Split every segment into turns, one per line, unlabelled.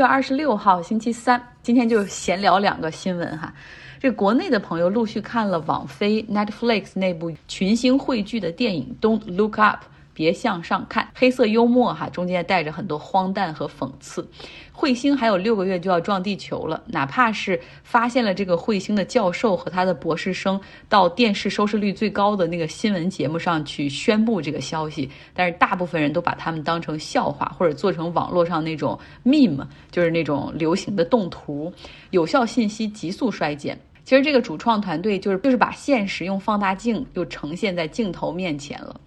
月二十六号星期三，今天就闲聊两个新闻哈。这国内的朋友陆续看了网飞 Netflix 那部群星汇聚的电影《Don't Look Up》。别向上看，黑色幽默哈，中间带着很多荒诞和讽刺。彗星还有六个月就要撞地球了，哪怕是发现了这个彗星的教授和他的博士生到电视收视率最高的那个新闻节目上去宣布这个消息，但是大部分人都把他们当成笑话，或者做成网络上那种 meme，就是那种流行的动图，有效信息急速衰减。其实这个主创团队就是就是把现实用放大镜又呈现在镜头面前了。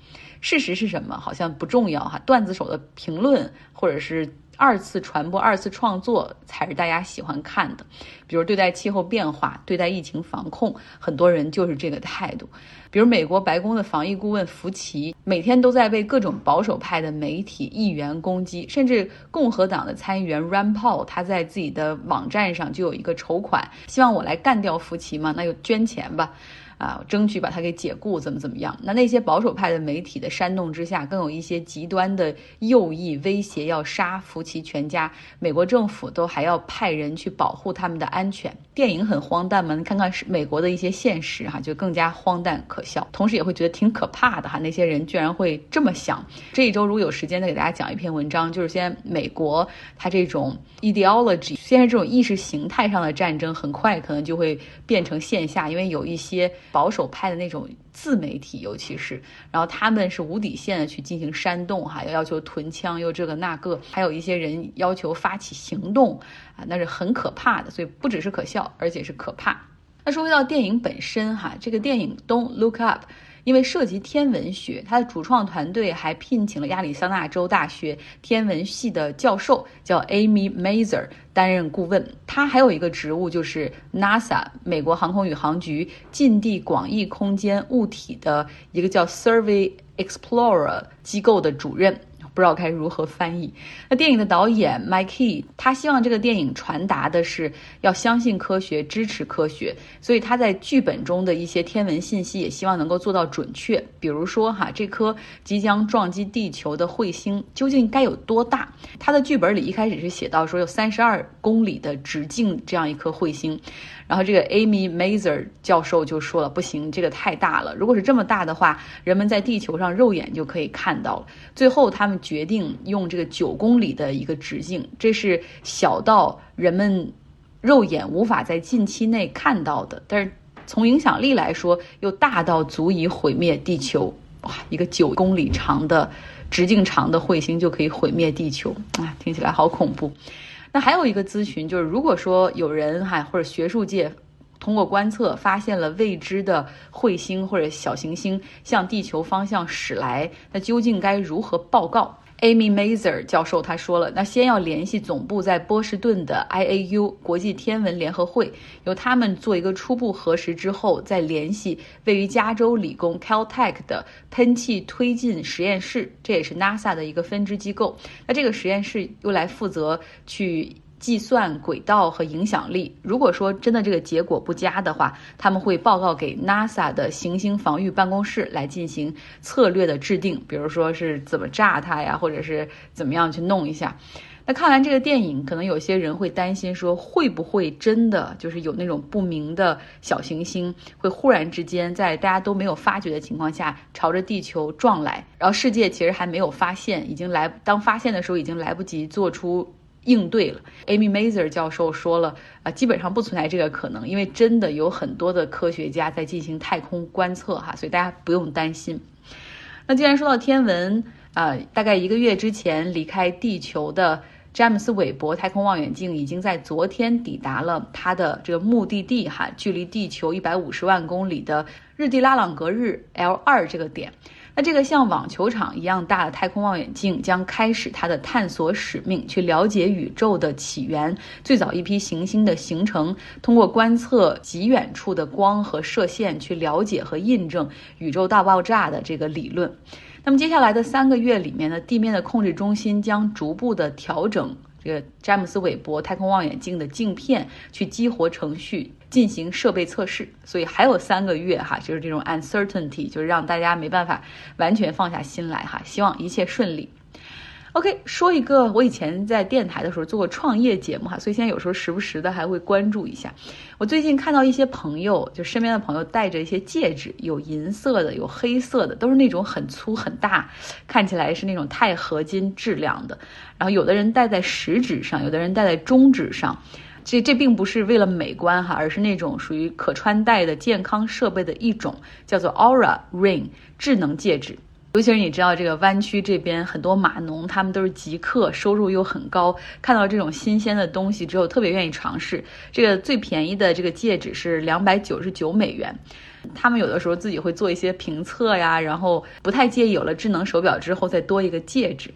事实是什么？好像不重要哈。段子手的评论，或者是二次传播、二次创作，才是大家喜欢看的。比如对待气候变化、对待疫情防控，很多人就是这个态度。比如美国白宫的防疫顾问福奇，每天都在被各种保守派的媒体、议员攻击，甚至共和党的参议员 r a n Paul，他在自己的网站上就有一个筹款，希望我来干掉福奇嘛？那就捐钱吧。啊，争取把他给解雇，怎么怎么样？那那些保守派的媒体的煽动之下，更有一些极端的右翼威胁要杀福奇全家，美国政府都还要派人去保护他们的安全。电影很荒诞吗？看看是美国的一些现实哈，就更加荒诞可笑，同时也会觉得挺可怕的哈。那些人居然会这么想。这一周如果有时间再给大家讲一篇文章，就是现在美国它这种 ideology，现在这种意识形态上的战争，很快可能就会变成线下，因为有一些。保守派的那种自媒体，尤其是，然后他们是无底线的去进行煽动，哈，要要求囤枪，又这个那个，还有一些人要求发起行动，啊，那是很可怕的。所以不只是可笑，而且是可怕。那说回到电影本身，哈，这个电影《Don't Look Up》。因为涉及天文学，他的主创团队还聘请了亚利桑那州大学天文系的教授，叫 Amy Mazer 担任顾问。他还有一个职务，就是 NASA 美国航空宇航局近地广义空间物体的一个叫 Survey Explorer 机构的主任。不知道该如何翻译。那电影的导演 Mike，他希望这个电影传达的是要相信科学，支持科学，所以他在剧本中的一些天文信息也希望能够做到准确。比如说哈，这颗即将撞击地球的彗星究竟该有多大？他的剧本里一开始是写到说有三十二公里的直径这样一颗彗星。然后这个 Amy Mazer 教授就说了，不行，这个太大了。如果是这么大的话，人们在地球上肉眼就可以看到了。最后他们决定用这个九公里的一个直径，这是小到人们肉眼无法在近期内看到的，但是从影响力来说又大到足以毁灭地球。哇，一个九公里长的直径长的彗星就可以毁灭地球啊，听起来好恐怖。那还有一个咨询，就是如果说有人哈或者学术界通过观测发现了未知的彗星或者小行星向地球方向驶来，那究竟该如何报告？？Amy Mazer 教授他说了，那先要联系总部在波士顿的 IAU 国际天文联合会，由他们做一个初步核实之后，再联系位于加州理工 Caltech 的喷气推进实验室，这也是 NASA 的一个分支机构。那这个实验室又来负责去。计算轨道和影响力。如果说真的这个结果不佳的话，他们会报告给 NASA 的行星防御办公室来进行策略的制定，比如说是怎么炸它呀，或者是怎么样去弄一下。那看完这个电影，可能有些人会担心说，会不会真的就是有那种不明的小行星会忽然之间在大家都没有发觉的情况下朝着地球撞来，然后世界其实还没有发现，已经来当发现的时候已经来不及做出。应对了，Amy Mazer 教授说了啊，基本上不存在这个可能，因为真的有很多的科学家在进行太空观测哈，所以大家不用担心。那既然说到天文啊，大概一个月之前离开地球的詹姆斯韦伯太空望远镜已经在昨天抵达了它的这个目的地哈，距离地球一百五十万公里的日地拉朗格日 L 二这个点。那这个像网球场一样大的太空望远镜将开始它的探索使命，去了解宇宙的起源、最早一批行星的形成，通过观测极远处的光和射线去了解和印证宇宙大爆炸的这个理论。那么接下来的三个月里面呢，地面的控制中心将逐步的调整这个詹姆斯韦伯太空望远镜的镜片，去激活程序。进行设备测试，所以还有三个月哈，就是这种 uncertainty，就是让大家没办法完全放下心来哈。希望一切顺利。OK，说一个我以前在电台的时候做过创业节目哈，所以现在有时候时不时的还会关注一下。我最近看到一些朋友，就身边的朋友戴着一些戒指，有银色的，有黑色的，都是那种很粗很大，看起来是那种钛合金质量的。然后有的人戴在食指上，有的人戴在中指上。这这并不是为了美观哈，而是那种属于可穿戴的健康设备的一种，叫做 Aura Ring 智能戒指。尤其是你知道，这个湾区这边很多码农，他们都是极客，收入又很高。看到这种新鲜的东西之后，特别愿意尝试。这个最便宜的这个戒指是两百九十九美元。他们有的时候自己会做一些评测呀，然后不太介意有了智能手表之后再多一个戒指。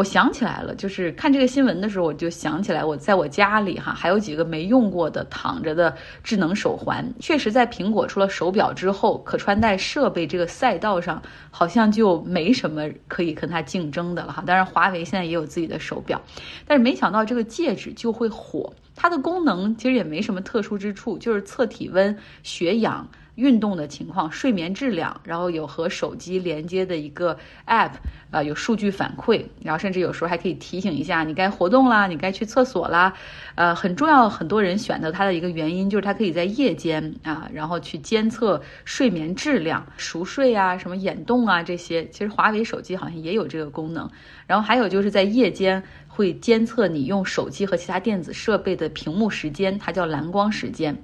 我想起来了，就是看这个新闻的时候，我就想起来我在我家里哈还有几个没用过的躺着的智能手环。确实，在苹果出了手表之后，可穿戴设备这个赛道上好像就没什么可以跟它竞争的了哈。当然，华为现在也有自己的手表，但是没想到这个戒指就会火。它的功能其实也没什么特殊之处，就是测体温、血氧。运动的情况、睡眠质量，然后有和手机连接的一个 App，呃，有数据反馈，然后甚至有时候还可以提醒一下你该活动啦，你该去厕所啦，呃，很重要。很多人选择它的一个原因就是它可以在夜间啊，然后去监测睡眠质量、熟睡啊、什么眼动啊这些。其实华为手机好像也有这个功能。然后还有就是在夜间会监测你用手机和其他电子设备的屏幕时间，它叫蓝光时间。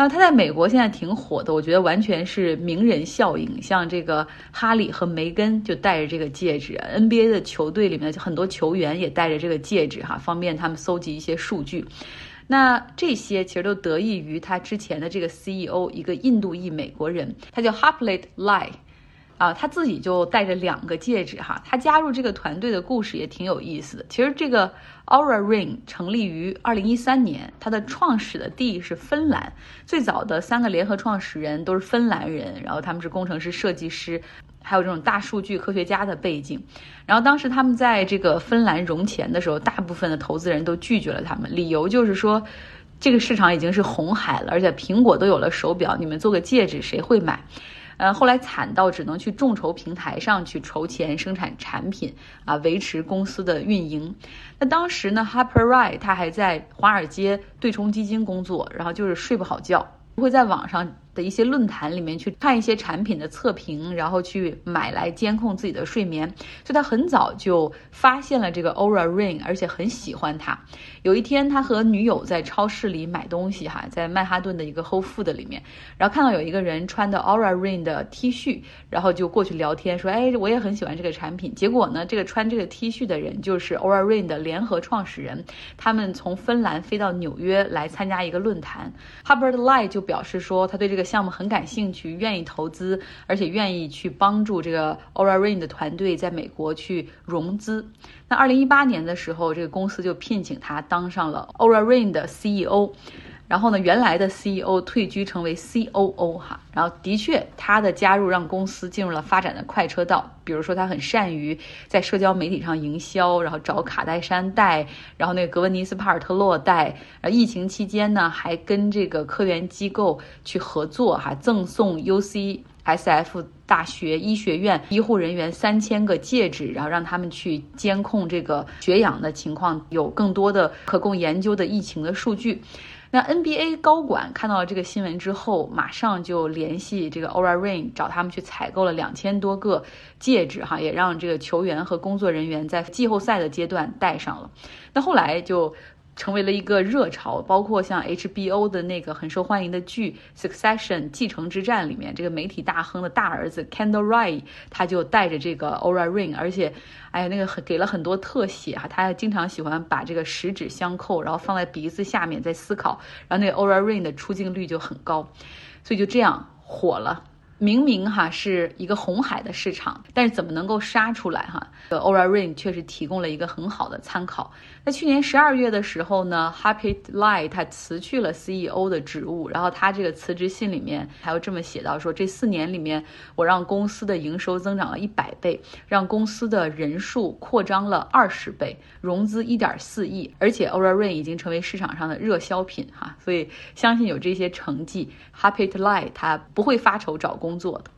啊，他在美国现在挺火的，我觉得完全是名人效应。像这个哈里和梅根就戴着这个戒指，NBA 的球队里面很多球员也戴着这个戒指，哈，方便他们搜集一些数据。那这些其实都得益于他之前的这个 CEO，一个印度裔美国人，他叫 Harpreet Lai。啊，他自己就戴着两个戒指哈。他加入这个团队的故事也挺有意思的。其实这个 Aura Ring 成立于二零一三年，它的创始的地是芬兰，最早的三个联合创始人都是芬兰人，然后他们是工程师、设计师，还有这种大数据科学家的背景。然后当时他们在这个芬兰融钱的时候，大部分的投资人都拒绝了他们，理由就是说，这个市场已经是红海了，而且苹果都有了手表，你们做个戒指谁会买？呃，后来惨到只能去众筹平台上去筹钱生产产品啊，维持公司的运营。那当时呢，Hyper Rye 他还在华尔街对冲基金工作，然后就是睡不好觉，会在网上。一些论坛里面去看一些产品的测评，然后去买来监控自己的睡眠。所以他很早就发现了这个 Aura Ring，而且很喜欢它。有一天，他和女友在超市里买东西，哈，在曼哈顿的一个 Whole Food 里面，然后看到有一个人穿的 Aura Ring 的 T 恤，然后就过去聊天，说：“哎，我也很喜欢这个产品。”结果呢，这个穿这个 T 恤的人就是 Aura Ring 的联合创始人，他们从芬兰飞到纽约来参加一个论坛。Hubbard Lie 就表示说，他对这个。项目很感兴趣，愿意投资，而且愿意去帮助这个 Aura Rain 的团队在美国去融资。那二零一八年的时候，这个公司就聘请他当上了 Aura Rain 的 CEO。然后呢，原来的 CEO 退居成为 COO 哈，然后的确他的加入让公司进入了发展的快车道。比如说他很善于在社交媒体上营销，然后找卡戴珊带，然后那个格温尼斯帕尔特洛戴。呃，疫情期间呢，还跟这个科研机构去合作哈，赠送 UCSF 大学医学院医护人员三千个戒指，然后让他们去监控这个血氧的情况，有更多的可供研究的疫情的数据。那 NBA 高管看到了这个新闻之后，马上就联系这个 Aura Ring，找他们去采购了两千多个戒指，哈，也让这个球员和工作人员在季后赛的阶段戴上了。那后来就。成为了一个热潮，包括像 HBO 的那个很受欢迎的剧《Succession》继承之战里面，这个媒体大亨的大儿子 Kendall Ray，他就带着这个 Aura Ring，而且，哎呀，那个很给了很多特写哈，他经常喜欢把这个十指相扣，然后放在鼻子下面在思考，然后那个 Aura Ring 的出镜率就很高，所以就这样火了。明明哈是一个红海的市场，但是怎么能够杀出来哈？呃，Aura Rain 确实提供了一个很好的参考。在去年十二月的时候呢，Happy Lie 他辞去了 CEO 的职务，然后他这个辞职信里面还有这么写到说，这四年里面我让公司的营收增长了一百倍，让公司的人数扩张了二十倍，融资一点四亿，而且 Aura Ring 已经成为市场上的热销品哈，所以相信有这些成绩，Happy Lie 他不会发愁找工工作的。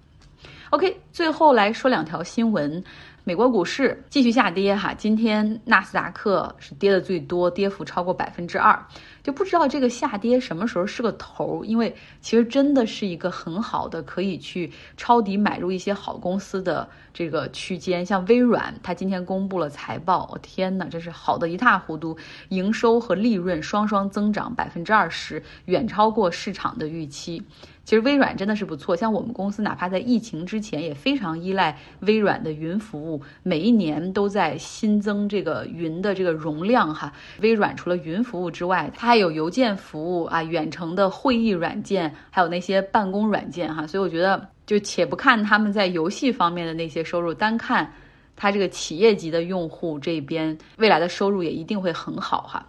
OK，最后来说两条新闻。美国股市继续下跌哈，今天纳斯达克是跌的最多，跌幅超过百分之二，就不知道这个下跌什么时候是个头，因为其实真的是一个很好的可以去抄底买入一些好公司的这个区间，像微软，它今天公布了财报，我天呐，真是好的一塌糊涂，营收和利润双双增长百分之二十，远超过市场的预期。其实微软真的是不错，像我们公司，哪怕在疫情之前也非常依赖微软的云服务，每一年都在新增这个云的这个容量哈。微软除了云服务之外，它还有邮件服务啊、远程的会议软件，还有那些办公软件哈。所以我觉得，就且不看他们在游戏方面的那些收入，单看它这个企业级的用户这边未来的收入也一定会很好哈。